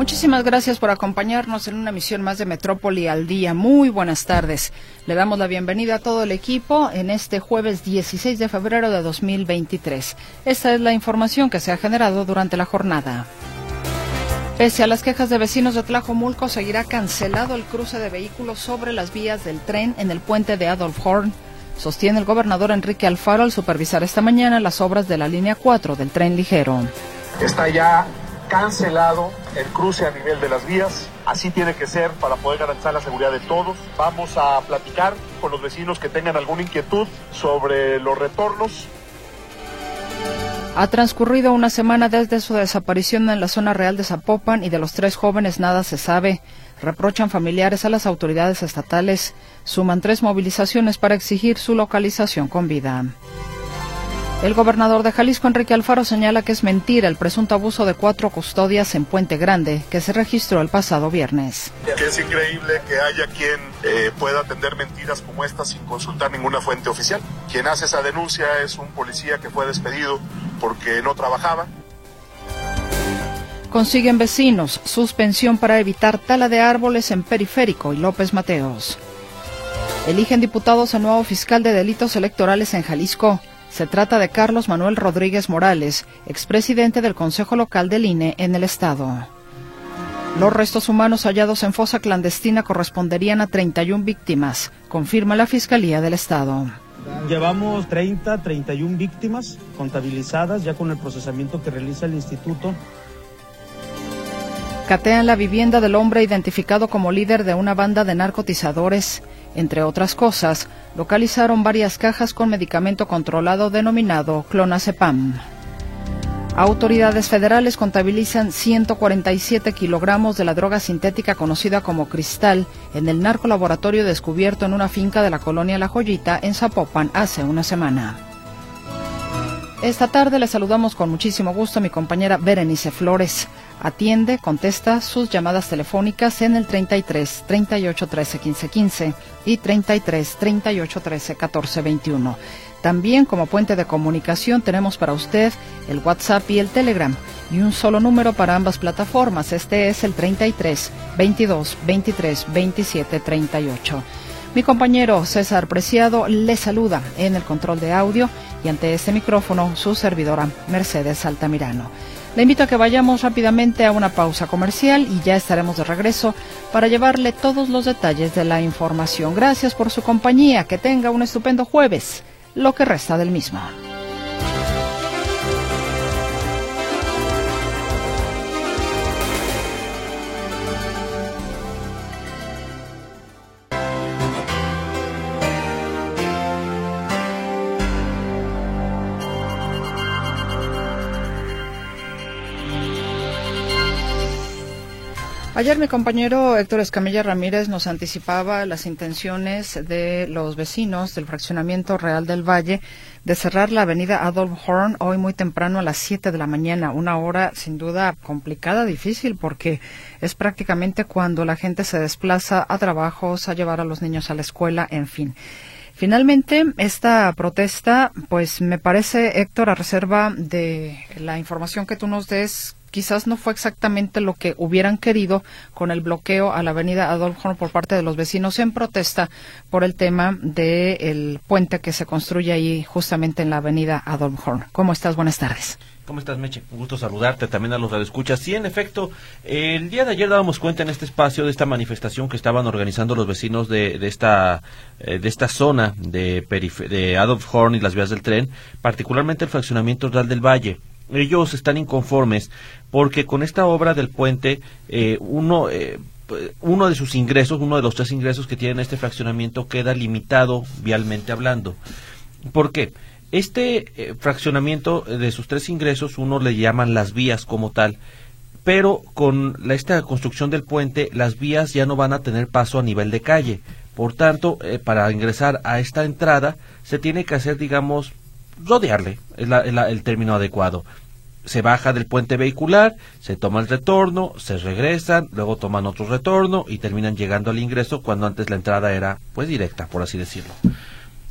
Muchísimas gracias por acompañarnos en una emisión más de Metrópoli al día. Muy buenas tardes. Le damos la bienvenida a todo el equipo en este jueves 16 de febrero de 2023. Esta es la información que se ha generado durante la jornada. Pese a las quejas de vecinos de Tlajomulco, seguirá cancelado el cruce de vehículos sobre las vías del tren en el puente de Adolf Horn. Sostiene el gobernador Enrique Alfaro al supervisar esta mañana las obras de la línea 4 del tren ligero. Está ya cancelado el cruce a nivel de las vías. Así tiene que ser para poder garantizar la seguridad de todos. Vamos a platicar con los vecinos que tengan alguna inquietud sobre los retornos. Ha transcurrido una semana desde su desaparición en la zona real de Zapopan y de los tres jóvenes nada se sabe. Reprochan familiares a las autoridades estatales. Suman tres movilizaciones para exigir su localización con vida. El gobernador de Jalisco, Enrique Alfaro, señala que es mentira el presunto abuso de cuatro custodias en Puente Grande, que se registró el pasado viernes. es increíble que haya quien eh, pueda atender mentiras como esta sin consultar ninguna fuente oficial. Quien hace esa denuncia es un policía que fue despedido porque no trabajaba. Consiguen vecinos suspensión para evitar tala de árboles en Periférico y López Mateos. Eligen diputados a nuevo fiscal de delitos electorales en Jalisco. Se trata de Carlos Manuel Rodríguez Morales, expresidente del Consejo Local del INE en el Estado. Los restos humanos hallados en fosa clandestina corresponderían a 31 víctimas, confirma la Fiscalía del Estado. Llevamos 30, 31 víctimas contabilizadas ya con el procesamiento que realiza el instituto. Catean la vivienda del hombre identificado como líder de una banda de narcotizadores. Entre otras cosas, localizaron varias cajas con medicamento controlado denominado clonazepam. Autoridades federales contabilizan 147 kilogramos de la droga sintética conocida como cristal en el narcolaboratorio descubierto en una finca de la colonia La Joyita en Zapopan hace una semana. Esta tarde le saludamos con muchísimo gusto a mi compañera Berenice Flores. Atiende, contesta sus llamadas telefónicas en el 33 38 13 15 15 y 33 38 13 14 21. También como puente de comunicación tenemos para usted el WhatsApp y el Telegram y un solo número para ambas plataformas. Este es el 33 22 23 27 38. Mi compañero César Preciado le saluda en el control de audio y ante este micrófono su servidora Mercedes Altamirano. Le invito a que vayamos rápidamente a una pausa comercial y ya estaremos de regreso para llevarle todos los detalles de la información. Gracias por su compañía, que tenga un estupendo jueves, lo que resta del mismo. Ayer mi compañero Héctor Escamilla Ramírez nos anticipaba las intenciones de los vecinos del fraccionamiento Real del Valle de cerrar la avenida Adolf Horn hoy muy temprano a las 7 de la mañana, una hora sin duda complicada, difícil, porque es prácticamente cuando la gente se desplaza a trabajos, a llevar a los niños a la escuela, en fin. Finalmente, esta protesta, pues me parece, Héctor, a reserva de la información que tú nos des, quizás no fue exactamente lo que hubieran querido con el bloqueo a la avenida Adolf Horn por parte de los vecinos en protesta por el tema del puente que se construye ahí justamente en la avenida Adolf Horn. ¿Cómo estás? Buenas tardes. ¿Cómo estás, Meche? Un gusto saludarte también a los radioescuchas. Sí, en efecto, el día de ayer dábamos cuenta en este espacio de esta manifestación que estaban organizando los vecinos de, de esta eh, de esta zona de, de Adolf Horn y las vías del tren, particularmente el fraccionamiento Real del Valle ellos están inconformes porque con esta obra del puente eh, uno eh, uno de sus ingresos, uno de los tres ingresos que tiene este fraccionamiento queda limitado vialmente hablando. ¿Por qué? Este eh, fraccionamiento de sus tres ingresos, uno le llaman las vías como tal, pero con la, esta construcción del puente, las vías ya no van a tener paso a nivel de calle. Por tanto, para ingresar a esta entrada, se tiene que hacer, digamos, rodearle, es, el término adecuado. Se baja del puente vehicular, se toma el retorno, se regresan, luego toman otro retorno y terminan llegando al ingreso cuando antes la entrada era pues directa, por así decirlo.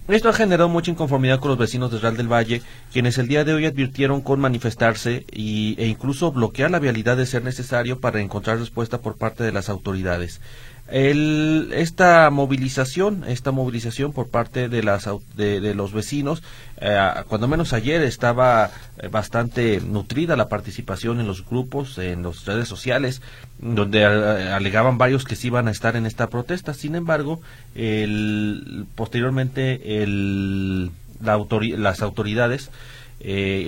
Esto ha generado mucha inconformidad con los vecinos de Real del Valle, quienes el día de hoy advirtieron con manifestarse y, e incluso bloquear la vialidad de ser necesario para encontrar respuesta por parte de las autoridades. El, esta movilización, esta movilización por parte de, las, de, los vecinos, eh, cuando menos ayer estaba eh, bastante nutrida la participación en los grupos, en las redes sociales, donde eh, alegaban varios que sí iban a estar en esta protesta. Sin embargo, el, posteriormente el, las autoridades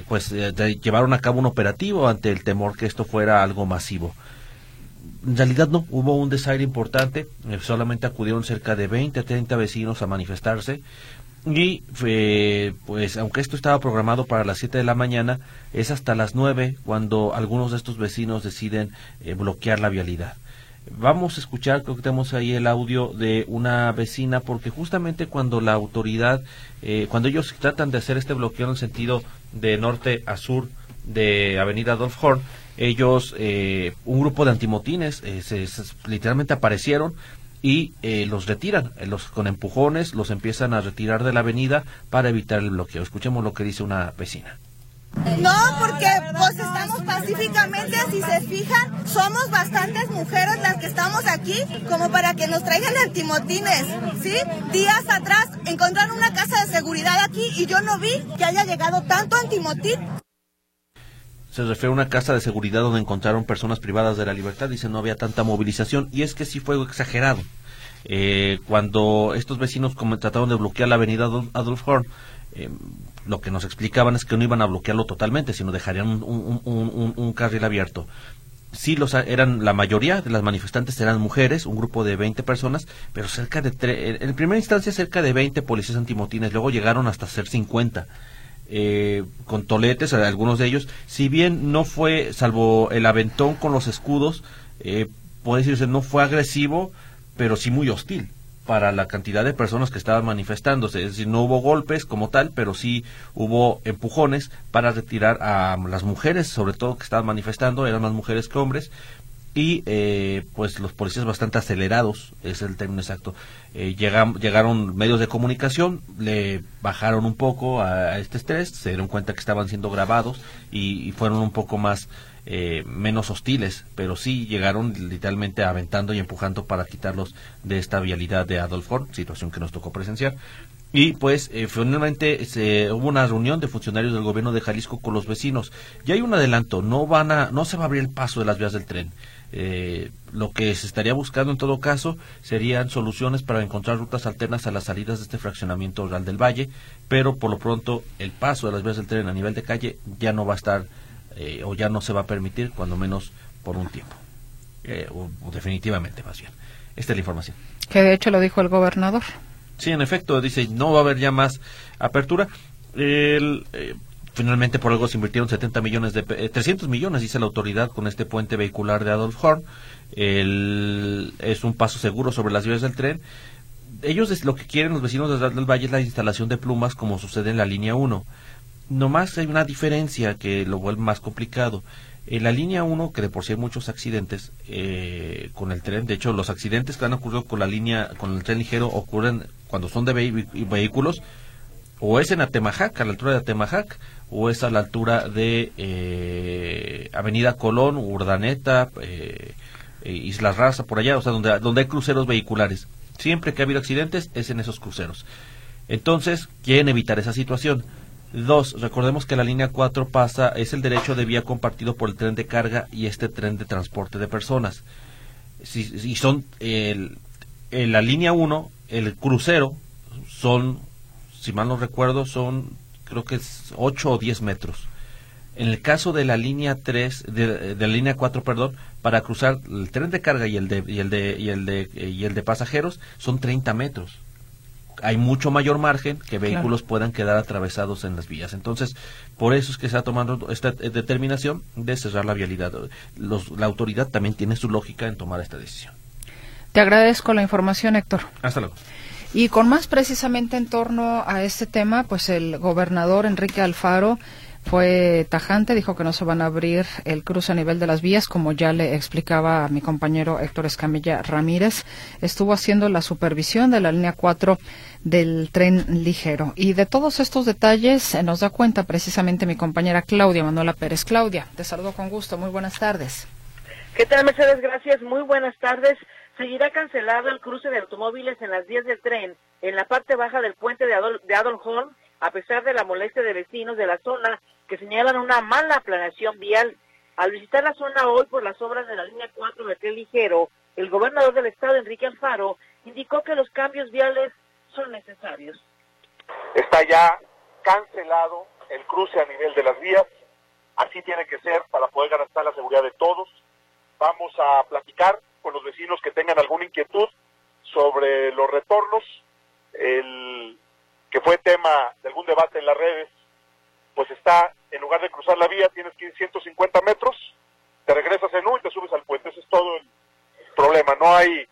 pues llevaron a cabo un operativo ante el temor que esto fuera algo masivo en realidad no, hubo un desaire importante, eh, solamente acudieron cerca de 20 a 30 vecinos a manifestarse y eh, pues aunque esto estaba programado para las 7 de la mañana, es hasta las 9 cuando algunos de estos vecinos deciden eh, bloquear la vialidad. Vamos a escuchar, creo que tenemos ahí el audio de una vecina, porque justamente cuando la autoridad, cuando ellos tratan de hacer este bloqueo en el sentido de norte a sur de Avenida Adolf Horn, ellos, eh, un grupo de antimotines, eh, se, literalmente aparecieron y eh, los retiran, los con empujones, los empiezan a retirar de la avenida para evitar el bloqueo. Escuchemos lo que dice una vecina. No, porque pues estamos pacíficamente, si se fijan, somos bastantes mujeres las que estamos aquí, como para que nos traigan antimotines, ¿sí? Días atrás encontraron una casa de seguridad aquí y yo no vi que haya llegado tanto antimotín se refiere a una casa de seguridad donde encontraron personas privadas de la libertad. Dice no había tanta movilización y es que sí fue exagerado. Eh, cuando estos vecinos trataron de bloquear la avenida Adolf Horn, eh, lo que nos explicaban es que no iban a bloquearlo totalmente, sino dejarían un, carril abierto. Sí, los, eran la mayoría de las manifestantes eran mujeres, un grupo de 20 personas, pero cerca de en primera instancia cerca de 20 policías antimotines, luego llegaron hasta ser 50 eh, con toletes, algunos de ellos, si bien no fue, salvo el aventón con los escudos, eh, puede decirse, no fue agresivo, pero sí muy hostil para la cantidad de personas que estaban manifestándose. Es decir, no hubo golpes como tal, pero sí hubo empujones para retirar a las mujeres, sobre todo que estaban manifestando, eran más mujeres que hombres, y eh, pues los policías bastante acelerados, es el término exacto. Eh, llegaron medios de comunicación, le bajaron un poco a, este estrés, se dieron cuenta que estaban siendo grabados y, fueron un poco más eh, menos hostiles, pero sí llegaron literalmente aventando y empujando para quitarlos de esta vialidad de Adolf situación que nos tocó presenciar. Y pues eh, finalmente se, hubo una reunión de funcionarios del gobierno de Jalisco con los vecinos. Y hay un adelanto, no van a, no se va a abrir el paso de las vías del tren. Eh, lo que se estaría buscando en todo caso serían soluciones para encontrar rutas alternas a las salidas de este fraccionamiento rural del Valle, pero por lo pronto el paso de las vías del tren a nivel de calle ya no va a estar eh, o ya no se va a permitir, cuando menos por un tiempo, eh, o, definitivamente más bien. Esta es la información. Que de hecho lo dijo el gobernador. Sí, en efecto, dice, no va a haber ya más apertura. El, Finalmente, por algo se invirtieron 70 millones de 300 eh, millones, dice la autoridad, con este puente vehicular de Adolf Horn. es un paso seguro sobre las vías del tren. Ellos lo que quieren los vecinos de del Valle es la instalación de plumas como sucede en la línea 1. Nomás hay una diferencia que lo vuelve más complicado. En la línea 1, que de por sí hay muchos accidentes eh, con el tren, de hecho los accidentes que han ocurrido con la línea, con el tren ligero ocurren cuando son de vehículos, o es en Atemajac, a la altura de Atemajac, o es a la altura de eh, Avenida Colón, Urdaneta, eh, eh, Islas Raza, por allá, o sea, donde, donde hay cruceros vehiculares. Siempre que ha habido accidentes es en esos cruceros. Entonces, quieren evitar esa situación. Dos, recordemos que la línea 4 pasa, es el derecho de vía compartido por el tren de carga y este tren de transporte de personas. Si, son, la línea 1, el crucero son, si mal no recuerdo, son creo que es 8 o 10 metros. En el caso de la línea 3, de, la línea 4, perdón, para cruzar el tren de carga y el de, y el de, y el de, y el de pasajeros son 30 metros. Hay mucho mayor margen que vehículos puedan quedar atravesados en las vías. Entonces, por eso es que se ha tomado esta determinación de cerrar la vialidad. la autoridad también tiene su lógica en tomar esta decisión. Te agradezco la información, Héctor. Hasta luego. Y con más precisamente en torno a este tema, pues el gobernador Enrique Alfaro fue tajante, dijo que no se van a abrir el cruce a nivel de las vías, como ya le explicaba a mi compañero Héctor Escamilla Ramírez. Estuvo haciendo la supervisión de la línea 4 del tren ligero. Y de todos estos detalles nos da cuenta precisamente mi compañera Claudia Manuela Pérez. Claudia, te saludo con gusto. Muy buenas tardes. ¿Qué tal, Mercedes? Gracias. Muy buenas tardes. Seguirá cancelado el cruce de automóviles en las vías del tren en la parte baja del puente de, Adol de Adolf a pesar de la molestia de vecinos de la zona que señalan una mala planeación vial. Al visitar la zona hoy por las obras de la línea 4 de tren ligero, el gobernador del estado, Enrique Alfaro, indicó que los cambios viales son necesarios. Está ya cancelado el cruce a nivel de las vías, así tiene que ser para poder garantizar la seguridad de todos. Vamos a platicar con los vecinos que tengan alguna inquietud sobre los retornos. El que fue tema de algún debate en las redes, pues está, en lugar de cruzar la vía, tienes que ir 150 metros, te regresas en U y te subes al puente. Ese es todo el problema. No hay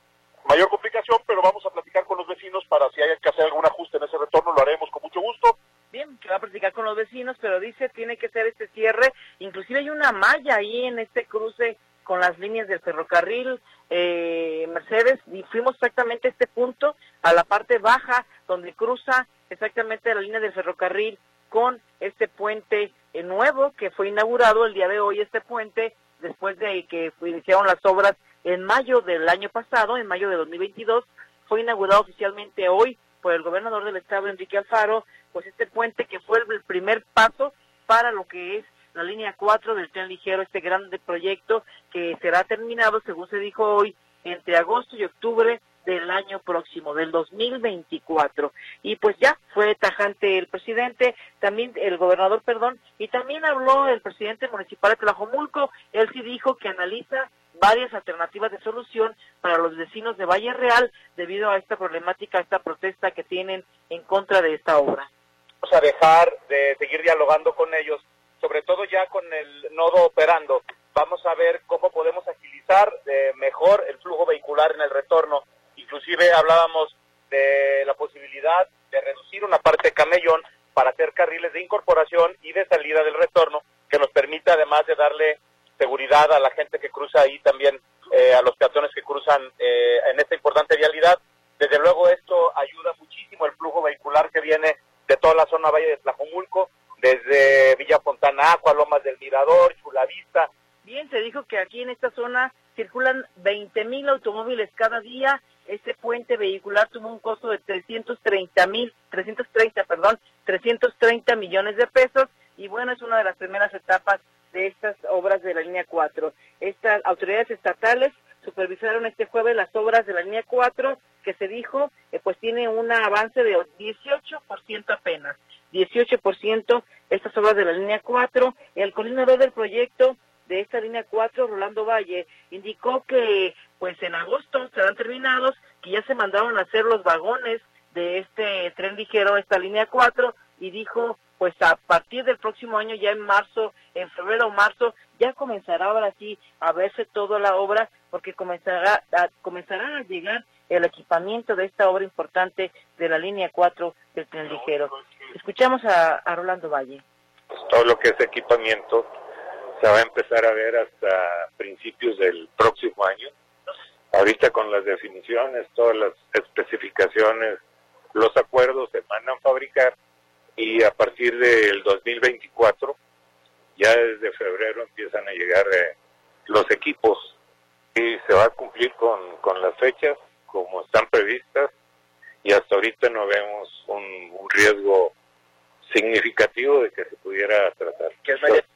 mayor complicación, pero vamos a platicar con los vecinos para si hay que hacer algún ajuste en ese retorno, lo haremos con mucho gusto. Bien, que va a platicar con los vecinos, pero dice tiene que ser este cierre. Inclusive hay una malla ahí en este cruce con las líneas del ferrocarril eh, Mercedes y fuimos exactamente a este punto, a la parte baja donde cruza exactamente la línea del ferrocarril con este puente eh, nuevo que fue inaugurado el día de hoy, este puente, después de que iniciaron las obras en mayo del año pasado, en mayo de 2022, fue inaugurado oficialmente hoy por el gobernador del estado, Enrique Alfaro, pues este puente que fue el primer paso para lo que es la línea 4 del tren ligero, este grande proyecto que será terminado, según se dijo hoy, entre agosto y octubre del año próximo, del 2024. Y pues ya fue tajante el presidente, también el gobernador, perdón, y también habló el presidente municipal de Tlajomulco. Él sí dijo que analiza varias alternativas de solución para los vecinos de Valle Real debido a esta problemática, a esta protesta que tienen en contra de esta obra. Vamos a dejar de seguir dialogando con ellos sobre todo ya con el nodo operando, vamos a ver cómo podemos agilizar eh, mejor el flujo vehicular en el retorno. Inclusive hablábamos de la posibilidad de reducir una parte de camellón para hacer carriles de incorporación y de salida del retorno, que nos permita además de darle seguridad a la gente que cruza ahí también, eh, a los peatones que cruzan eh, en esta importante vialidad. Desde luego esto ayuda muchísimo el flujo vehicular que viene de toda la zona Valle de Tlajomulco desde Villa Fontana Aqua, Lomas del Mirador, Chulavista. Bien, se dijo que aquí en esta zona circulan 20 mil automóviles cada día. Este puente vehicular tuvo un costo de 330 mil, 330, perdón, 330 millones de pesos. Y bueno, es una de las primeras etapas de estas obras de la línea 4. Estas autoridades estatales supervisaron este jueves las obras de la línea 4, que se dijo, eh, pues tiene un avance de 18% apenas. 18% estas obras de la línea 4. El coordinador del proyecto de esta línea 4, Rolando Valle, indicó que pues en agosto serán terminados, que ya se mandaron a hacer los vagones de este tren ligero, esta línea 4, y dijo pues a partir del próximo año, ya en marzo, en febrero o marzo, ya comenzará ahora sí a verse toda la obra, porque comenzará a, comenzará a llegar el equipamiento de esta obra importante de la línea 4 del tren ligero. Escuchamos a, Rolando Valle. Todo lo que es equipamiento se va a empezar a ver hasta principios del próximo año. Ahorita con las definiciones, todas las especificaciones, los acuerdos se mandan a fabricar y a partir del 2024, ya desde febrero empiezan a llegar eh, los equipos y se va a cumplir con, las fechas como están previstas y hasta ahorita no vemos un riesgo significativo de que se pudiera tratar.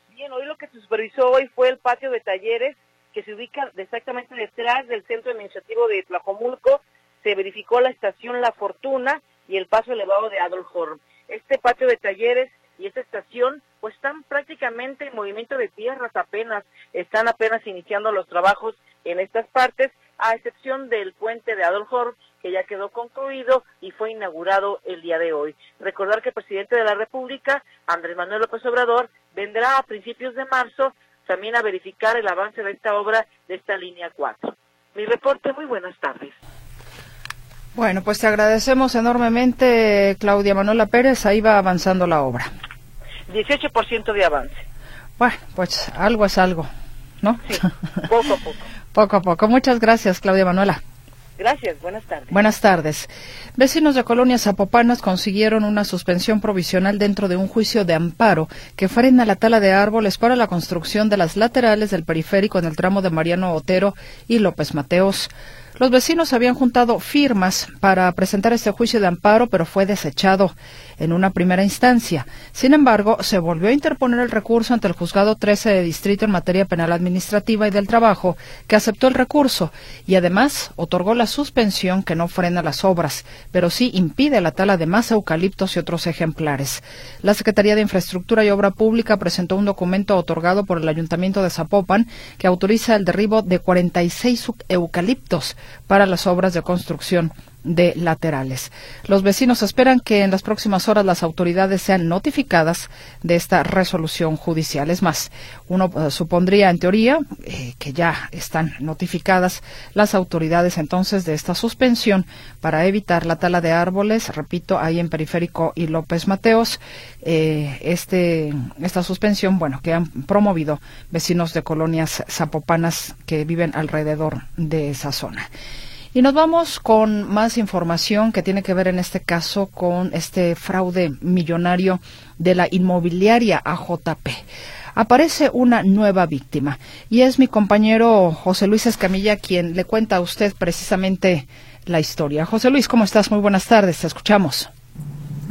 Bien, hoy lo que se supervisó hoy fue el patio de talleres que se ubica exactamente detrás del centro administrativo de Tlajomulco. Se verificó la estación La Fortuna y el paso elevado de Adolf. Este patio de talleres y esta estación pues están prácticamente en movimiento de tierras apenas, están apenas iniciando los trabajos en estas partes, a excepción del puente de Adolf que ya quedó concluido y fue inaugurado el día de hoy. Recordar que el presidente de la República, Andrés Manuel López Obrador, vendrá a principios de marzo también a verificar el avance de esta obra de esta línea 4. Mi reporte, muy buenas tardes. Bueno, pues te agradecemos enormemente, Claudia Manuela Pérez. Ahí va avanzando la obra. 18% de avance. Bueno, pues algo es algo, ¿no? Sí, poco a poco. poco a poco. Muchas gracias, Claudia Manuela. Gracias, buenas tardes. Buenas tardes. Vecinos de colonias zapopanas consiguieron una suspensión provisional dentro de un juicio de amparo que frena la tala de árboles para la construcción de las laterales del periférico en el tramo de Mariano Otero y López Mateos. Los vecinos habían juntado firmas para presentar este juicio de amparo, pero fue desechado en una primera instancia. Sin embargo, se volvió a interponer el recurso ante el juzgado 13 de distrito en materia penal administrativa y del trabajo, que aceptó el recurso y además otorgó la suspensión que no frena las obras, pero sí impide la tala de más eucaliptos y otros ejemplares. La Secretaría de Infraestructura y Obra Pública presentó un documento otorgado por el Ayuntamiento de Zapopan que autoriza el derribo de 46 eucaliptos para las obras de construcción de laterales. Los vecinos esperan que en las próximas horas las autoridades sean notificadas de esta resolución judicial. Es más, uno eh, supondría en teoría eh, que ya están notificadas las autoridades entonces de esta suspensión para evitar la tala de árboles, repito, ahí en Periférico y López Mateos, eh, este, esta suspensión, bueno, que han promovido vecinos de colonias zapopanas que viven alrededor de esa zona. Y nos vamos con más información que tiene que ver en este caso con este fraude millonario de la inmobiliaria AJP. Aparece una nueva víctima y es mi compañero José Luis Escamilla quien le cuenta a usted precisamente la historia. José Luis, ¿cómo estás? Muy buenas tardes, te escuchamos.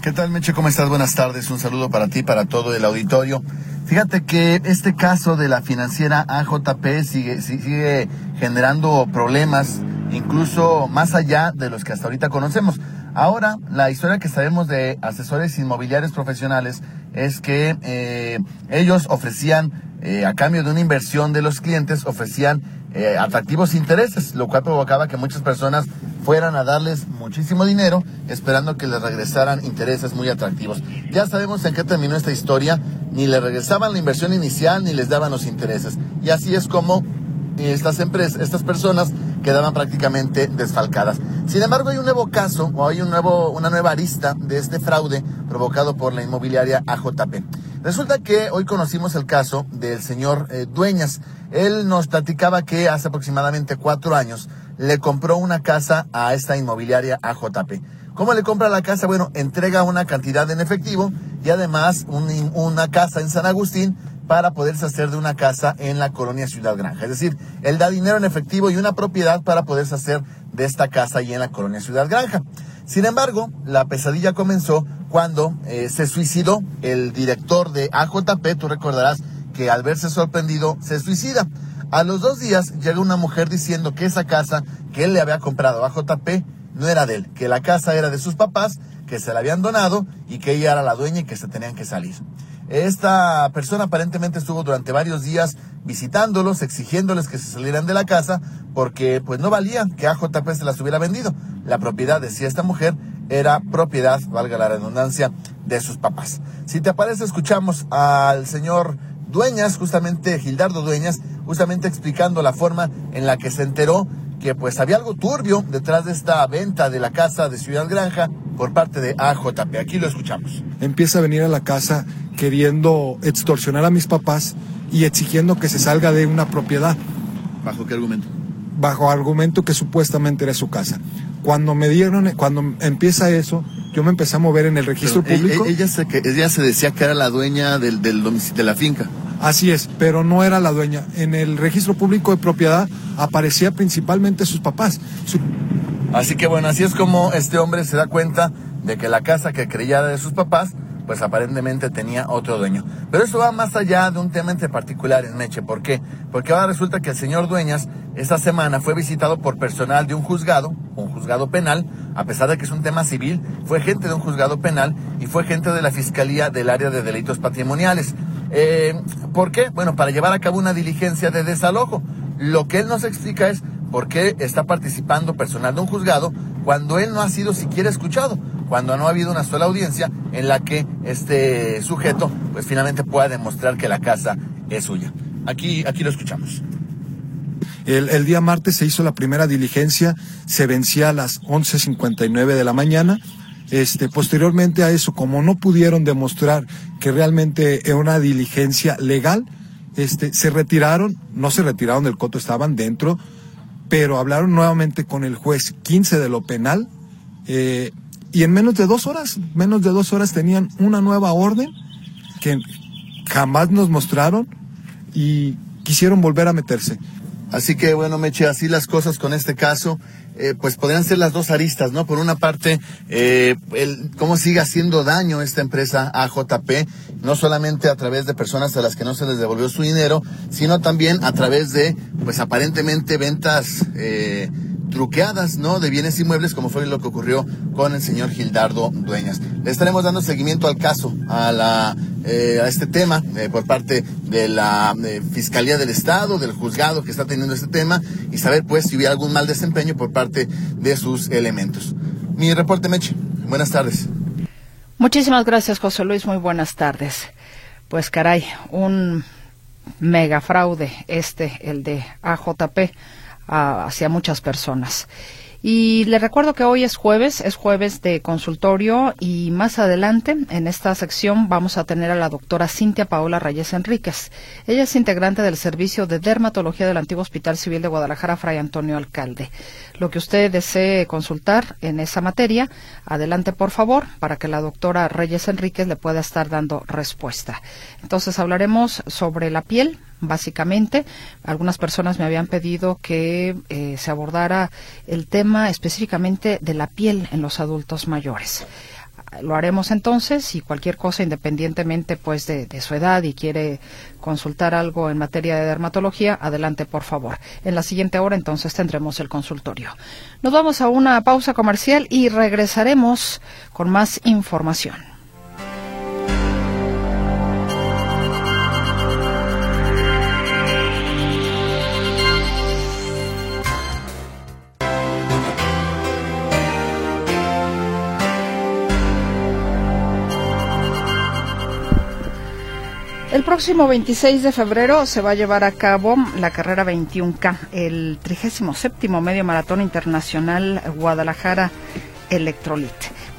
¿Qué tal, Meche? ¿Cómo estás? Buenas tardes. Un saludo para ti, para todo el auditorio. Fíjate que este caso de la financiera AJP sigue, generando problemas, incluso más allá de los que hasta ahorita conocemos. Ahora, la historia que sabemos de asesores inmobiliarios profesionales es que eh, ellos ofrecían, eh, a cambio de una inversión de los clientes, ofrecían eh, atractivos intereses, lo cual provocaba que muchas personas fueran a darles muchísimo dinero esperando que les regresaran intereses muy atractivos. Ya sabemos en qué terminó esta historia, ni le regresaban la inversión inicial ni les daban los intereses. Y así es como estas empresas, estas personas quedaban prácticamente desfalcadas. Sin embargo, hay un nuevo caso o hay un nuevo, una nueva arista de este fraude provocado por la inmobiliaria AJP. Resulta que hoy conocimos el caso del señor eh, Dueñas. Él nos platicaba que hace aproximadamente cuatro años le compró una casa a esta inmobiliaria AJP. ¿Cómo le compra la casa? Bueno, entrega una cantidad en efectivo y además una casa en San Agustín para poderse hacer de una casa en la colonia Ciudad Granja. Es decir, él da dinero en efectivo y una propiedad para poderse hacer de esta casa ahí en la colonia Ciudad Granja. Sin embargo, la pesadilla comenzó cuando eh, se suicidó el director de AJP, tú recordarás que al verse sorprendido se suicida. A los dos días llega una mujer diciendo que esa casa que él le había comprado a JP no era de él, que la casa era de sus papás, que se la habían donado y que ella era la dueña y que se tenían que salir. Esta persona aparentemente estuvo durante varios días visitándolos, exigiéndoles que se salieran de la casa, porque pues no valía que AJP se las hubiera vendido. La propiedad, decía esta mujer, era propiedad, valga la redundancia, de sus papás. Si te parece, escuchamos al señor Dueñas, justamente Gildardo Dueñas, justamente explicando la forma en la que se enteró que pues había algo turbio detrás de esta venta de la casa de Ciudad Granja por parte de AJP. Aquí lo escuchamos. Empieza a venir a la casa queriendo extorsionar a mis papás y exigiendo que se salga de una propiedad. ¿Bajo qué argumento? Bajo argumento que supuestamente era su casa. Cuando me dieron, cuando empieza eso, yo me empecé a mover en el registro e-, público. Ella se, ella se decía que era la dueña del, del de la finca. Así es, pero no era la dueña. En el registro público de propiedad aparecía principalmente sus papás. Así que bueno, así es como este hombre se da cuenta de que la casa que creía de sus papás pues aparentemente tenía otro dueño. Pero eso va más allá de un tema entre particulares, Meche. ¿Por qué? Porque ahora resulta que el señor Dueñas esta semana fue visitado por personal de un juzgado, un juzgado penal, a pesar de que es un tema civil, fue gente de un juzgado penal y fue gente de la Fiscalía del área de delitos patrimoniales. Eh, ¿Por qué? Bueno, para llevar a cabo una diligencia de desalojo. Lo que él nos explica es por qué está participando personal de un juzgado cuando él no ha sido siquiera escuchado cuando no ha habido una sola audiencia en la que este sujeto pues finalmente pueda demostrar que la casa es suya. Aquí, aquí lo escuchamos. El, día martes se hizo la primera diligencia, se vencía a las 11.59 de la mañana. Este, posteriormente a eso, como no pudieron demostrar que realmente era una diligencia legal, este, se retiraron, no se retiraron del coto, estaban dentro, pero hablaron nuevamente con el juez 15 de lo penal, eh, y en menos de dos horas, menos de dos horas tenían una nueva orden que jamás nos mostraron y quisieron volver a meterse. Así que bueno, Meche, así las cosas con este caso, eh, pues podrían ser las dos aristas, ¿no? Por una parte, eh, el, cómo sigue haciendo daño esta empresa AJP, no solamente a través de personas a las que no se les devolvió su dinero, sino también a través de, pues aparentemente ventas eh, truqueadas, ¿no? De bienes inmuebles, como fue lo que ocurrió con el señor Gildardo Dueñas. Le estaremos dando seguimiento al caso, a la, eh, a este tema, eh, por parte de la eh, Fiscalía del Estado, del juzgado que está teniendo este tema, y saber, pues, si hubiera algún mal desempeño por parte de sus elementos. Mi reporte, Meche. Buenas tardes. Muchísimas gracias, José Luis. Muy buenas tardes. Pues, caray, un mega fraude este, el de AJP hacia muchas personas. Y le recuerdo que hoy es jueves, es jueves de consultorio y más adelante en esta sección vamos a tener a la doctora Cintia Paola Reyes Enríquez. Ella es integrante del Servicio de Dermatología del Antiguo Hospital Civil de Guadalajara, Fray Antonio Alcalde. Lo que usted desee consultar en esa materia, adelante por favor, para que la doctora Reyes Enríquez le pueda estar dando respuesta. Entonces hablaremos sobre la piel, básicamente. Algunas personas me habían pedido que eh, se abordara el tema específicamente de la piel en los adultos mayores. Lo haremos entonces y cualquier cosa independientemente pues de, de, su edad y quiere consultar algo en materia de dermatología, adelante por favor. En la siguiente hora entonces tendremos el consultorio. Nos vamos a una pausa comercial y regresaremos con más información. El próximo 26 de febrero se va a llevar a cabo la carrera 21K, el 37 medio maratón internacional Guadalajara Electrolit.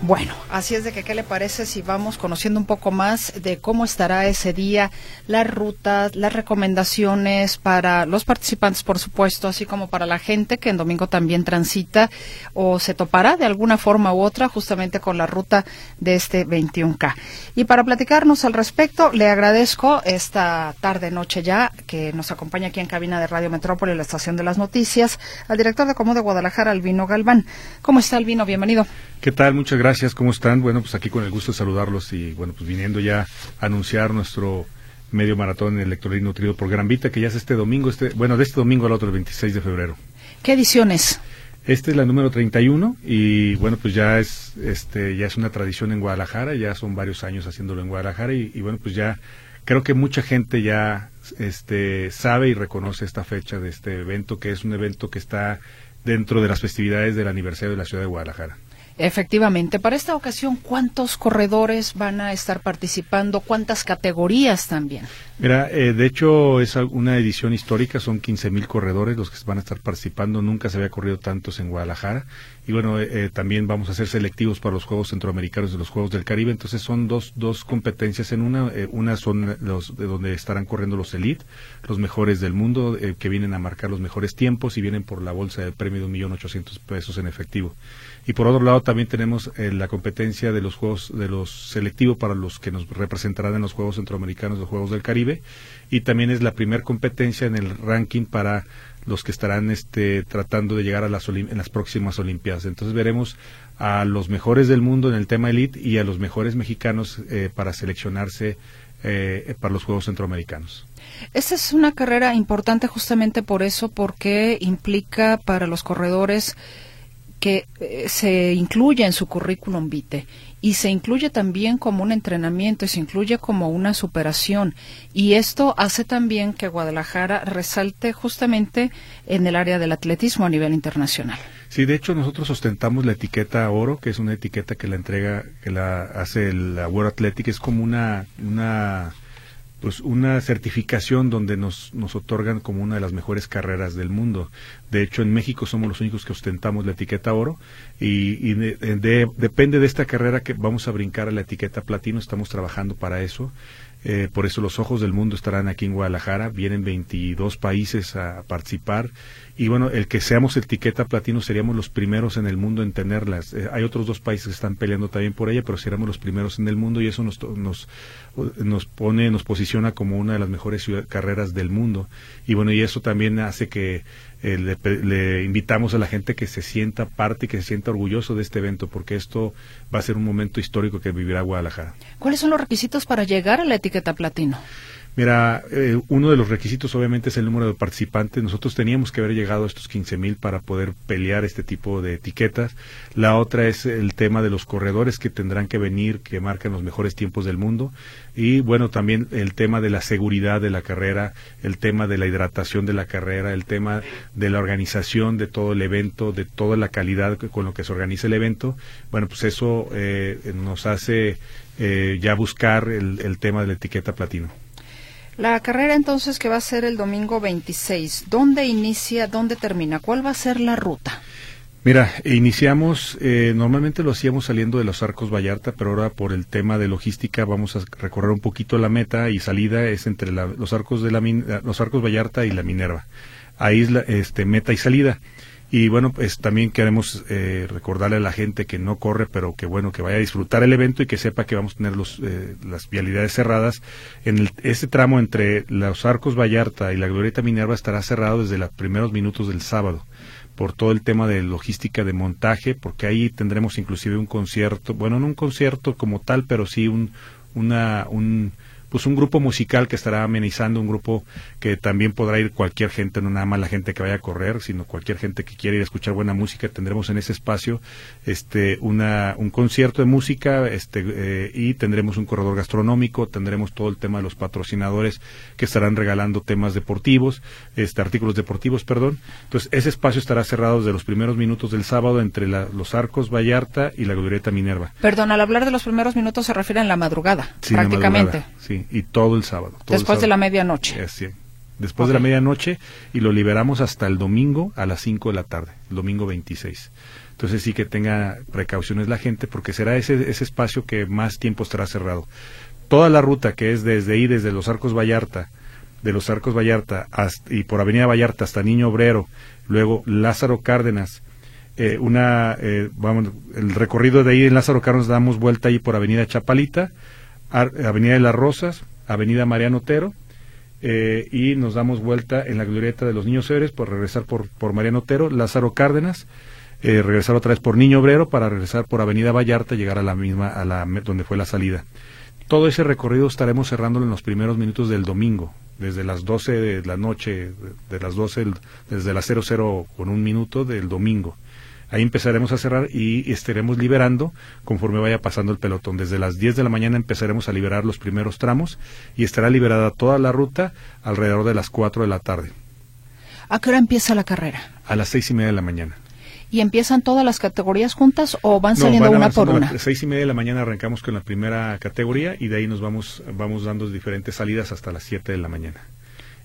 Bueno, así es de que, ¿qué le parece si vamos conociendo un poco más de cómo estará ese día, las rutas, las recomendaciones para los participantes, por supuesto, así como para la gente que en domingo también transita o se topará de alguna forma u otra justamente con la ruta de este 21K? Y para platicarnos al respecto, le agradezco esta tarde, noche ya, que nos acompaña aquí en cabina de Radio Metrópoli, la estación de las noticias, al director de Común de Guadalajara, Albino Galván. ¿Cómo está, Albino? Bienvenido. ¿Qué tal? Muchas gracias. ¿Cómo están? Bueno, pues aquí con el gusto de saludarlos y, bueno, pues viniendo ya a anunciar nuestro medio maratón electoral nutrido por Gran Vita, que ya es este domingo, este, bueno, de este domingo al otro, el 26 de febrero. ¿Qué ediciones? Esta es la número 31 y bueno, pues ya es este ya es una tradición en Guadalajara, ya son varios años haciéndolo en Guadalajara y, y bueno, pues ya creo que mucha gente ya este sabe y reconoce esta fecha de este evento, que es un evento que está dentro de las festividades del aniversario de la ciudad de Guadalajara. Efectivamente, para esta ocasión, ¿cuántos corredores van a estar participando? ¿Cuántas categorías también? Mira, eh, de hecho es una edición histórica, son 15 mil corredores los que van a estar participando, nunca se había corrido tantos en Guadalajara y bueno, eh, eh, también vamos a ser selectivos para los Juegos Centroamericanos de los Juegos del Caribe, entonces son dos, dos competencias en una, una son los de donde estarán corriendo los elite, los mejores del mundo, que vienen a marcar los mejores tiempos y vienen por la bolsa de premio de un millón ochocientos pesos en efectivo. Y por otro lado también tenemos eh, la competencia de los juegos de los selectivos para los que nos representarán en los Juegos Centroamericanos, los Juegos del Caribe, y también es la primera competencia en el ranking para los que estarán este, tratando de llegar a las, en las próximas Olimpiadas. Entonces veremos a los mejores del mundo en el tema elite y a los mejores mexicanos eh, para seleccionarse eh, para los Juegos Centroamericanos. Esta es una carrera importante justamente por eso, porque implica para los corredores que eh, se incluye en su currículum vitae y se incluye también como un entrenamiento y se incluye como una superación. Y esto hace también que Guadalajara resalte justamente en el área del atletismo a nivel internacional. Sí, de hecho nosotros ostentamos la etiqueta oro, que es una etiqueta que la entrega, que la hace la World Athletic, es como una, una pues una certificación donde nos, nos otorgan como una de las mejores carreras del mundo. De hecho, en México somos los únicos que ostentamos la etiqueta oro y, depende de esta carrera que vamos a brincar a la etiqueta platino. Estamos trabajando para eso. Eh, por eso los ojos del mundo estarán aquí en Guadalajara. Vienen 22 países a participar. Y bueno, el que seamos etiqueta platino seríamos los primeros en el mundo en tenerlas. Eh, hay otros dos países que están peleando también por ella, pero seríamos los primeros en el mundo y eso nos, nos, nos pone, nos posiciona como una de las mejores carreras del mundo. Y bueno, y eso también hace que eh, le, invitamos a la gente que se sienta parte y que se sienta orgulloso de este evento, porque esto va a ser un momento histórico que vivirá Guadalajara. ¿Cuáles son los requisitos para llegar a la etiqueta platino? Mira, eh, uno de los requisitos obviamente es el número de participantes. Nosotros teníamos que haber llegado a estos 15 mil para poder pelear este tipo de etiquetas. La otra es el tema de los corredores que tendrán que venir, que marcan los mejores tiempos del mundo. Y bueno, también el tema de la seguridad de la carrera, el tema de la hidratación de la carrera, el tema de la organización de todo el evento, de toda la calidad con lo que se organiza el evento. Bueno, pues eso eh, nos hace eh, ya buscar el, el tema de la etiqueta platino. La carrera entonces que va a ser el domingo 26, ¿dónde inicia, dónde termina? ¿Cuál va a ser la ruta? Mira, iniciamos, eh, normalmente lo hacíamos saliendo de los Arcos Vallarta, pero ahora por el tema de logística vamos a recorrer un poquito la meta y salida es entre los Arcos de la los Arcos Vallarta y la Minerva. Ahí es la, este meta y salida. Y bueno, pues también queremos eh, recordarle a la gente que no corre, pero que bueno, que vaya a disfrutar el evento y que sepa que vamos a tener los, eh, las vialidades cerradas. En el, este tramo entre los Arcos Vallarta y la Glorieta Minerva estará cerrado desde los primeros minutos del sábado por todo el tema de logística de montaje, porque ahí tendremos inclusive un concierto, bueno, no un concierto como tal, pero sí un, una, un, pues un grupo musical que estará amenizando, un grupo que también podrá ir cualquier gente, no nada más la gente que vaya a correr, sino cualquier gente que quiera ir a escuchar buena música. Tendremos en ese espacio este una, un concierto de música este eh, y tendremos un corredor gastronómico, tendremos todo el tema de los patrocinadores que estarán regalando temas deportivos, este artículos deportivos, perdón. Entonces, ese espacio estará cerrado desde los primeros minutos del sábado entre los Arcos Vallarta y la Glorieta Minerva. Perdón, al hablar de los primeros minutos se refiere a la madrugada, prácticamente. sí, y todo el sábado. Después de la medianoche. Después de la medianoche y lo liberamos hasta el domingo a las 5 de la tarde, el domingo 26. Entonces sí que tenga precauciones la gente porque será ese, ese espacio que más tiempo estará cerrado. Toda la ruta que es desde ahí, desde los Arcos Vallarta, de los Arcos Vallarta y por Avenida Vallarta hasta Niño Obrero, luego Lázaro Cárdenas, eh, una, eh, vamos, el recorrido de ahí en Lázaro Cárdenas damos vuelta ahí por Avenida Chapalita, Avenida de las Rosas, Avenida Mariano Otero, eh, y nos damos vuelta en la glorieta de los Niños Héroes por regresar por, Mariano Otero, Lázaro Cárdenas, eh, regresar otra vez por Niño Obrero para regresar por Avenida Vallarta, llegar a la misma, a la donde fue la salida. Todo ese recorrido estaremos cerrándolo en los primeros minutos del domingo, desde las 12 de la noche, de las 12, desde las 00 con un minuto del domingo. Ahí empezaremos a cerrar y estaremos liberando conforme vaya pasando el pelotón. Desde las 10 de la mañana empezaremos a liberar los primeros tramos y estará liberada toda la ruta alrededor de las 4 de la tarde. ¿A qué hora empieza la carrera? A las seis y media de la mañana. ¿Y empiezan todas las categorías juntas o van saliendo una por una? A las seis y media de la mañana arrancamos con la primera categoría y de ahí nos vamos, vamos dando diferentes salidas hasta las 7 de la mañana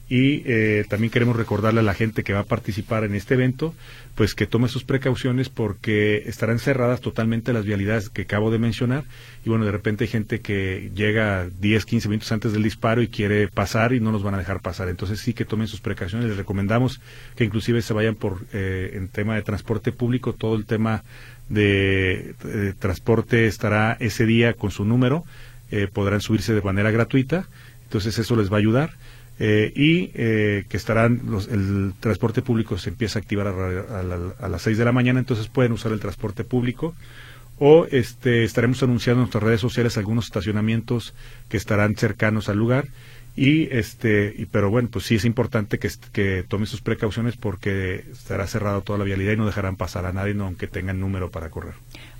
y eh, también queremos recordarle a la gente que va a participar en este evento pues que tome sus precauciones porque estarán cerradas totalmente las vialidades que acabo de mencionar. Y bueno de repente hay gente que llega 10 15 minutos antes del disparo y quiere pasar y no nos van a dejar pasar. Entonces sí que tomen sus precauciones. Les recomendamos que inclusive se vayan por eh, en tema de transporte público. Todo el tema de, transporte estará ese día con su número. Eh, podrán subirse de manera gratuita. Entonces eso les va a ayudar eh, y eh, que estarán el transporte público se empieza a activar a, las 6 de la mañana, entonces pueden usar el transporte público. O este, estaremos anunciando en nuestras redes sociales algunos estacionamientos que estarán cercanos al lugar. Y este y, pero bueno pues sí es importante que, que tome sus precauciones porque estará cerrada toda la vialidad y no dejarán pasar a nadie aunque tengan número para correr.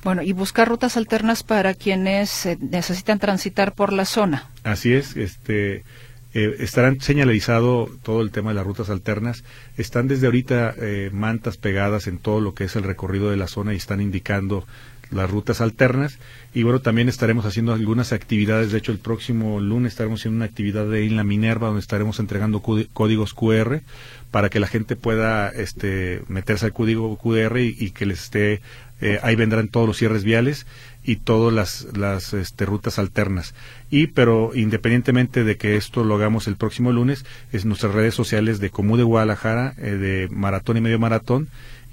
Bueno y buscar rutas alternas para quienes eh, necesitan transitar por la zona. Así es este eh, estarán señalizado todo el tema de las rutas alternas. Están desde ahorita eh, mantas pegadas en todo lo que es el recorrido de la zona y están indicando las rutas alternas. Y bueno, también estaremos haciendo algunas actividades, de hecho el próximo lunes estaremos haciendo una actividad de en la Minerva donde estaremos entregando códigos QR para que la gente pueda este, meterse al código QR y, que les esté, eh, ahí vendrán todos los cierres viales y todas las, las este, rutas alternas. Y, pero independientemente de que esto lo hagamos el próximo lunes, es nuestras redes sociales de Comú de Guadalajara, eh, de Maratón y Medio Maratón,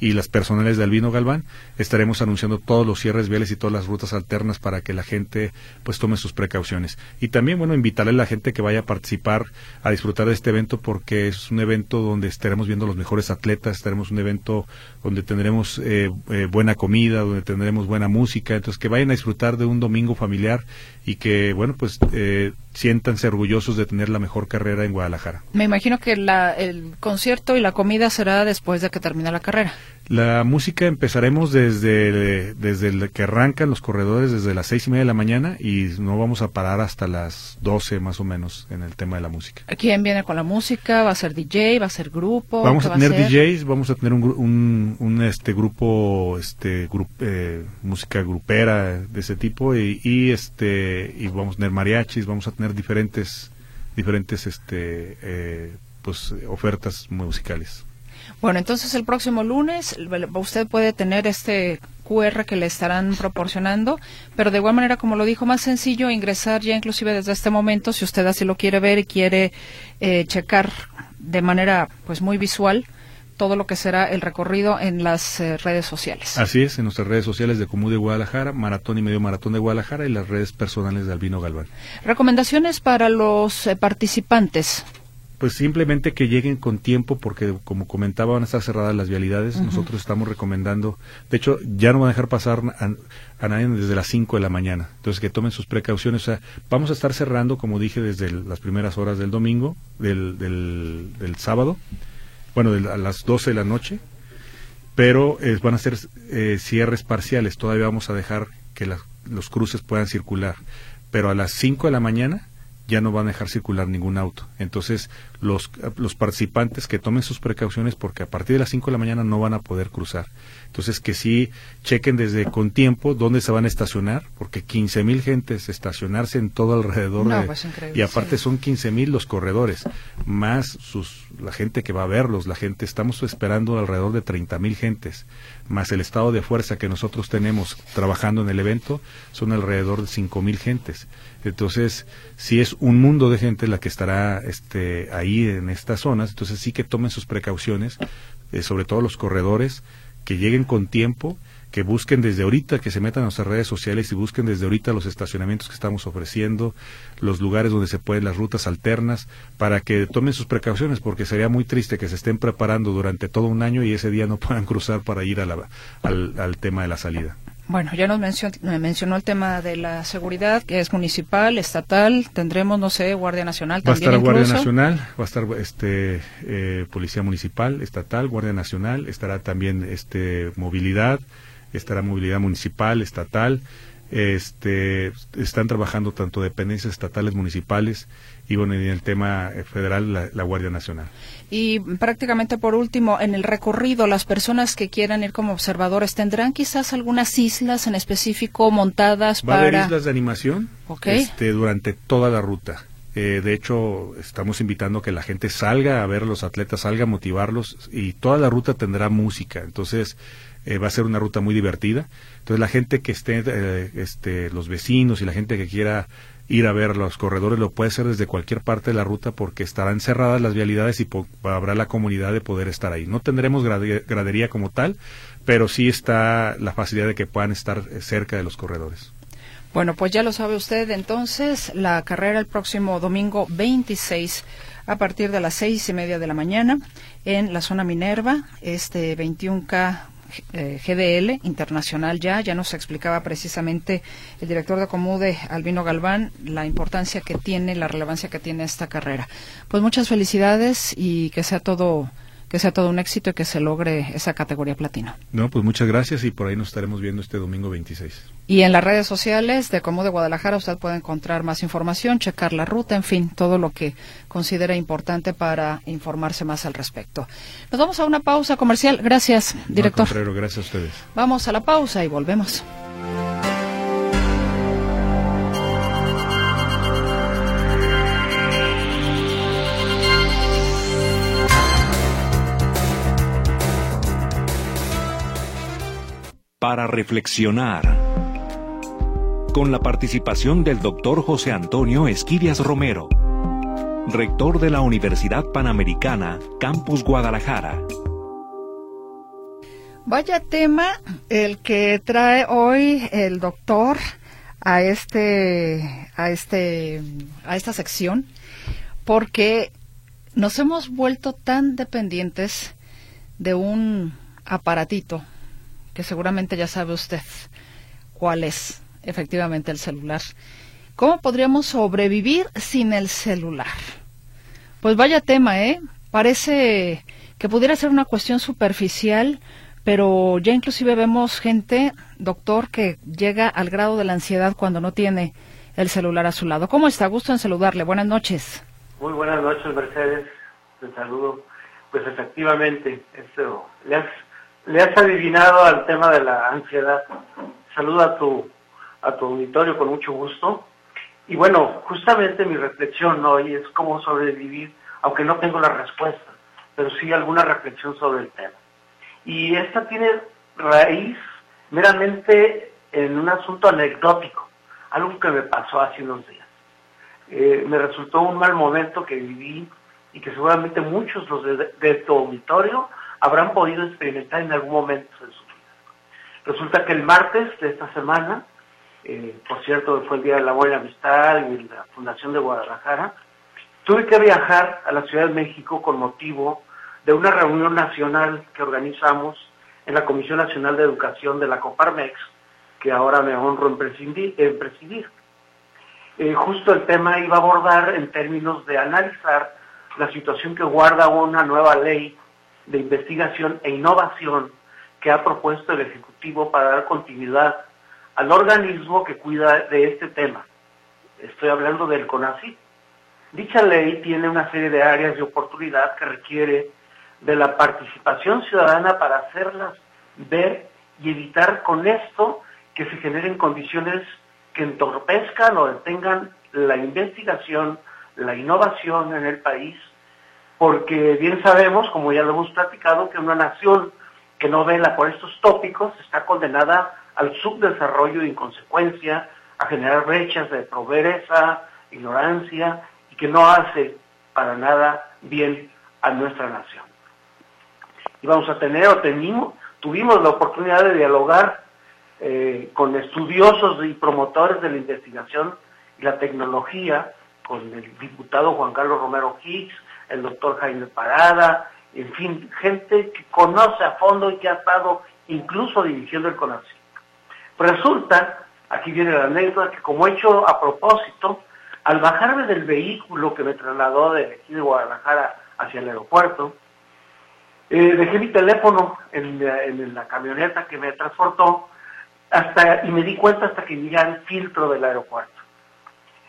y las personales de Albino Galván, estaremos anunciando todos los cierres viales y todas las rutas alternas para que la gente pues tome sus precauciones. Y también, bueno, invitarle a la gente que vaya a participar, a disfrutar de este evento porque es un evento donde estaremos viendo los mejores atletas, estaremos un evento donde tendremos eh, eh, buena comida, donde tendremos buena música, entonces que vayan a disfrutar de un domingo familiar y que, bueno, pues eh, siéntanse orgullosos de tener la mejor carrera en Guadalajara. Me imagino que la, el concierto y la comida será después de que termine la carrera. La música empezaremos desde, desde el que arrancan los corredores desde las seis y media de la mañana y no vamos a parar hasta las doce más o menos en el tema de la música. ¿Quién viene con la música? ¿Va a ser DJ? ¿Va a ser grupo? Vamos a tener DJs, vamos a tener un, un, este grupo, este eh, música grupera de ese tipo y, y, este y vamos a tener mariachis, vamos a tener diferentes diferentes este eh, pues ofertas musicales. Bueno, entonces el próximo lunes usted puede tener este QR que le estarán proporcionando, pero de igual manera, como lo dijo, más sencillo ingresar ya inclusive desde este momento, si usted así lo quiere ver y quiere eh, checar de manera pues muy visual todo lo que será el recorrido en las eh, redes sociales. Así es, en nuestras redes sociales de Comú de Guadalajara, Maratón y Medio Maratón de Guadalajara y las redes personales de Albino Galván. Recomendaciones para los eh, participantes. Pues simplemente que lleguen con tiempo porque como comentaba van a estar cerradas las vialidades. Nosotros estamos recomendando de hecho ya no van a dejar pasar a, nadie desde las 5 de la mañana. Entonces que tomen sus precauciones. O sea vamos a estar cerrando como dije desde las primeras horas del domingo del, del, sábado bueno a las 12 de la noche pero eh, van a ser eh, cierres parciales todavía vamos a dejar que los cruces puedan circular pero a las 5 de la mañana ya no van a dejar circular ningún auto. Entonces, los, los participantes que tomen sus precauciones porque a partir de las 5 de la mañana no van a poder cruzar. Entonces, que sí chequen desde con tiempo dónde se van a estacionar, porque 15 mil gentes estacionarse en todo alrededor. Pues, y aparte son 15 mil los corredores, más sus, la gente que va a verlos, la gente, estamos esperando alrededor de 30 mil gentes, más el estado de fuerza que nosotros tenemos trabajando en el evento, son alrededor de 5 mil gentes. Entonces, si es un mundo de gente la que estará este, ahí en estas zonas, entonces sí que tomen sus precauciones, eh, sobre todo los corredores, que lleguen con tiempo, que busquen desde ahorita, que se metan a nuestras redes sociales y busquen desde ahorita los estacionamientos que estamos ofreciendo, los lugares donde se pueden, las rutas alternas, para que tomen sus precauciones, porque sería muy triste que se estén preparando durante todo un año y ese día no puedan cruzar para ir a al tema de la salida. Bueno, ya nos mencionó, el tema de la seguridad, que es municipal, estatal, tendremos, no sé, Guardia Nacional también. Va a estar Guardia Nacional, va a estar este, eh, Policía Municipal, Estatal, Guardia Nacional, estará también este, movilidad, estará movilidad municipal, estatal, este, están trabajando tanto dependencias estatales, municipales y bueno, en el tema eh, federal, la, Guardia Nacional. Y prácticamente por último, en el recorrido, las personas que quieran ir como observadores, ¿tendrán quizás algunas islas en específico montadas Va para...? A islas de animación este, durante toda la ruta. Eh, de hecho, estamos invitando a que la gente salga a ver a los atletas, salga a motivarlos y toda la ruta tendrá música. Entonces, eh, va a ser una ruta muy divertida. Entonces, la gente que esté, este, los vecinos y la gente que quiera ir a ver los corredores lo puede hacer desde cualquier parte de la ruta porque estarán cerradas las vialidades y habrá la comunidad de poder estar ahí. No tendremos gradería como tal, pero sí está la facilidad de que puedan estar eh, cerca de los corredores. Bueno, pues ya lo sabe usted entonces, la carrera el próximo domingo 26 a partir de las seis y media de la mañana en la zona Minerva, este 21K eh, GDL internacional ya, ya nos explicaba precisamente el director de Comude, Albino Galván, la importancia que tiene, la relevancia que tiene esta carrera. Pues muchas felicidades y que sea todo que sea todo un éxito y que se logre esa categoría platino. No, pues muchas gracias y por ahí nos estaremos viendo este domingo 26. Y en las redes sociales de Como de Guadalajara usted puede encontrar más información, checar la ruta, en fin, todo lo que considera importante para informarse más al respecto. Nos vamos a una pausa comercial. Gracias, director. No, gracias a ustedes. Vamos a la pausa y volvemos. Para reflexionar. Con la participación del doctor José Antonio Esquivias Romero, rector de la Universidad Panamericana, Campus Guadalajara. Vaya tema el que trae hoy el doctor a este a este a esta sección porque nos hemos vuelto tan dependientes de un aparatito que seguramente ya sabe usted cuál es efectivamente el celular. ¿Cómo podríamos sobrevivir sin el celular? Pues vaya tema, ¿eh? Parece que pudiera ser una cuestión superficial, pero ya inclusive vemos gente, doctor, que llega al grado de la ansiedad cuando no tiene el celular a su lado. ¿Cómo está? Gusto en saludarle. Buenas noches. Muy buenas noches, Mercedes. Te saludo. Pues efectivamente, esto, le, le has adivinado al tema de la ansiedad. Saludo a tu, a tu auditorio con mucho gusto. Y bueno, justamente mi reflexión hoy es cómo sobrevivir, aunque no tengo la respuesta, pero sí alguna reflexión sobre el tema. Y esta tiene raíz meramente en un asunto anecdótico, algo que me pasó hace unos días. Eh, me resultó un mal momento que viví y que seguramente muchos los de, tu auditorio habrán podido experimentar en algún momento de su vida. Resulta que el martes de esta semana, eh, por cierto, fue el Día de la Buena Amistad y la Fundación de Guadalajara, tuve que viajar a la Ciudad de México con motivo de una reunión nacional que organizamos en la Comisión Nacional de Educación de la Coparmex, que ahora me honro en presidir. Eh, justo el tema iba a abordar en términos de analizar la situación que guarda una nueva ley de investigación e innovación que ha propuesto el Ejecutivo para dar continuidad al organismo que cuida de este tema. Estoy hablando del CONACYT. Dicha ley tiene una serie de áreas de oportunidad que requiere de la participación ciudadana para hacerlas ver y evitar con esto que se generen condiciones que entorpezcan o detengan la investigación, la innovación en el país, porque bien sabemos, como ya lo hemos platicado, que una nación que no vela por estos tópicos está condenada al subdesarrollo y en consecuencia a generar brechas de pobreza, ignorancia y que no hace para nada bien a nuestra nación. Y vamos a tener o tenimos, tuvimos la oportunidad de dialogar eh, con estudiosos y promotores de la investigación y la tecnología, con el diputado Juan Carlos Romero Hicks, el doctor Jaime Parada, en fin, gente que conoce a fondo y que ha estado incluso dirigiendo el CONACYT. Resulta, aquí viene la anécdota, que como he hecho a propósito, al bajarme del vehículo que me trasladó de aquí de Guadalajara hacia el aeropuerto, eh, dejé mi teléfono en, la camioneta que me transportó hasta y me di cuenta hasta que llegué al filtro del aeropuerto.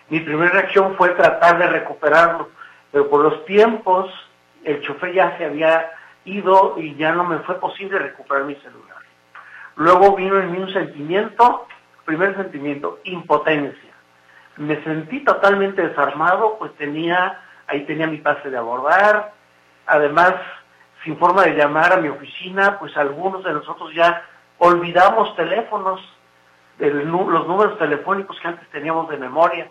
Mi primera reacción fue tratar de recuperarlo, pero por los tiempos el chofer ya se había ido y ya no me fue posible recuperar mi celular. Luego vino en mí un sentimiento, primer sentimiento, impotencia. Me sentí totalmente desarmado, pues tenía, ahí tenía mi pase de abordar, además sin forma de llamar a mi oficina, pues algunos de nosotros ya olvidamos teléfonos, los números telefónicos que antes teníamos de memoria.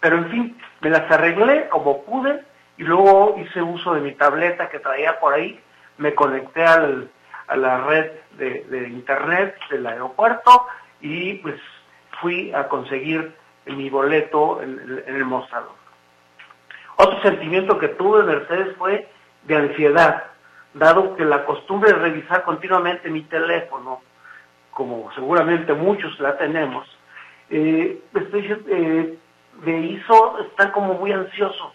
Pero en fin, me las arreglé como pude y luego hice uso de mi tableta que traía por ahí, me conecté a la red de, internet del aeropuerto y pues fui a conseguir mi boleto en, en el mostrador. Otro sentimiento que tuve, Mercedes, fue de ansiedad dado que la costumbre de revisar continuamente mi teléfono, como seguramente muchos la tenemos, eh, eh, me hizo estar como muy ansioso.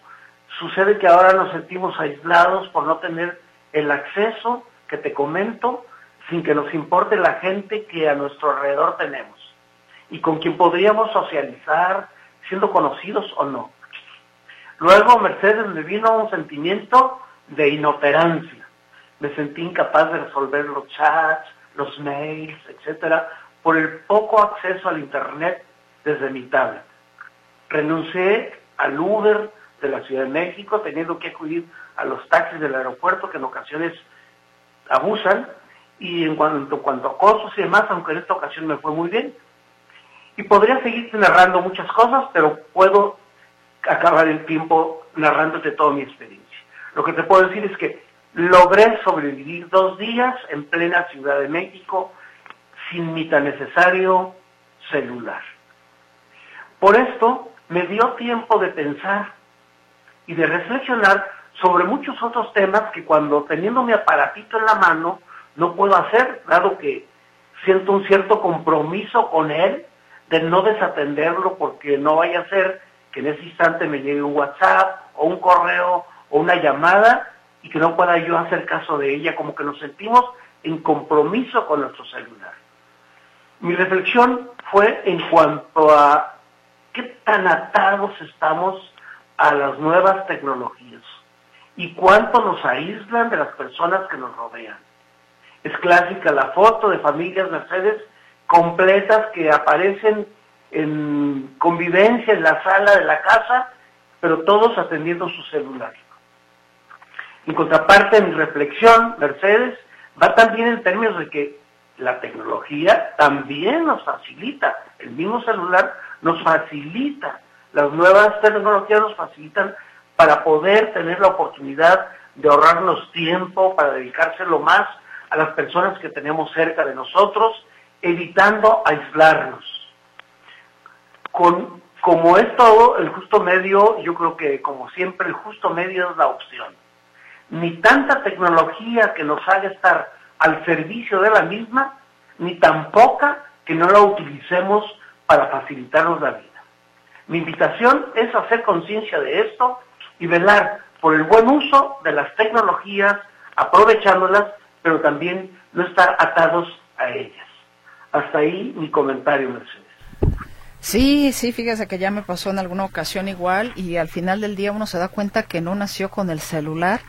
Sucede que ahora nos sentimos aislados por no tener el acceso que te comento sin que nos importe la gente que a nuestro alrededor tenemos y con quien podríamos socializar siendo conocidos o no. Luego Mercedes me vino un sentimiento de inoperancia me sentí incapaz de resolver los chats, los mails, etcétera, por el poco acceso al Internet desde mi tablet. Renuncié al Uber de la Ciudad de México, teniendo que acudir a los taxis del aeropuerto, que en ocasiones abusan, y en cuanto, cuanto a cosas y demás, aunque en esta ocasión me fue muy bien. Y podría seguirte narrando muchas cosas, pero puedo acabar el tiempo narrándote toda mi experiencia. Lo que te puedo decir es que logré sobrevivir dos días en plena Ciudad de México sin mi tan necesario celular. Por esto me dio tiempo de pensar y de reflexionar sobre muchos otros temas que cuando teniendo mi aparatito en la mano no puedo hacer, dado que siento un cierto compromiso con él de no desatenderlo porque no vaya a ser que en ese instante me llegue un WhatsApp o un correo o una llamada y que no pueda yo hacer caso de ella, como que nos sentimos en compromiso con nuestro celular. Mi reflexión fue en cuanto a qué tan atados estamos a las nuevas tecnologías y cuánto nos aíslan de las personas que nos rodean. Es clásica la foto de familias Mercedes completas que aparecen en convivencia en la sala de la casa, pero todos atendiendo su celular. En contraparte, mi reflexión, Mercedes, va también en términos de que la tecnología también nos facilita, el mismo celular nos facilita, las nuevas tecnologías nos facilitan para poder tener la oportunidad de ahorrarnos tiempo, para dedicárselo más a las personas que tenemos cerca de nosotros, evitando aislarnos. Con, como es todo, el justo medio, yo creo que como siempre el justo medio es la opción. Ni tanta tecnología que nos haga estar al servicio de la misma, ni tan poca que no la utilicemos para facilitarnos la vida. Mi invitación es hacer conciencia de esto y velar por el buen uso de las tecnologías, aprovechándolas, pero también no estar atados a ellas. Hasta ahí mi comentario, Mercedes. Sí, sí, fíjese que ya me pasó en alguna ocasión igual y al final del día uno se da cuenta que no nació con el celular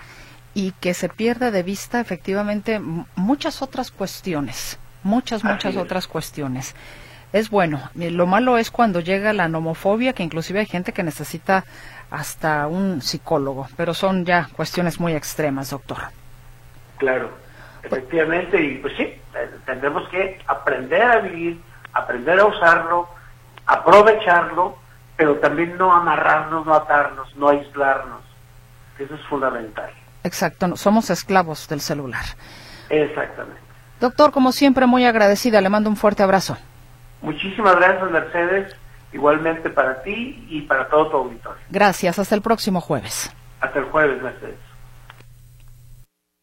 y que se pierde de vista efectivamente muchas otras cuestiones, muchas, muchas otras cuestiones. Es bueno, lo malo es cuando llega la nomofobia, que inclusive hay gente que necesita hasta un psicólogo, pero son ya cuestiones muy extremas, doctor. Claro, efectivamente, y pues sí, eh, tendremos que aprender a vivir, aprender a usarlo, aprovecharlo, pero también no amarrarnos, no atarnos, no aislarnos. Eso es fundamental. Exacto, somos esclavos del celular. Exactamente. Doctor, como siempre, muy agradecida, le mando un fuerte abrazo. Muchísimas gracias, Mercedes, igualmente para ti y para todo tu auditorio. Gracias, hasta el próximo jueves. Hasta el jueves, Mercedes.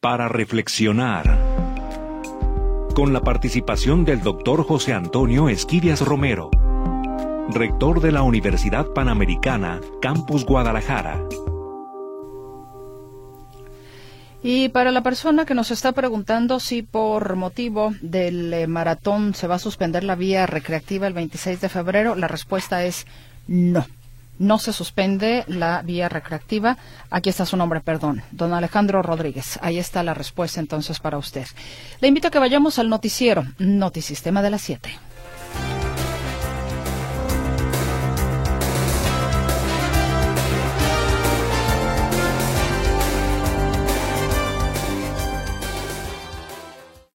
Para reflexionar. Con la participación del doctor José Antonio Esquivias Romero, rector de la Universidad Panamericana, Campus Guadalajara. Y para la persona que nos está preguntando si por motivo del eh, maratón se va a suspender la vía recreativa el 26 de febrero, la respuesta es no. No se suspende la vía recreativa. Aquí está su nombre, perdón. Don Alejandro Rodríguez. Ahí está la respuesta entonces para usted. Le invito a que vayamos al noticiero Notisistema de las 7.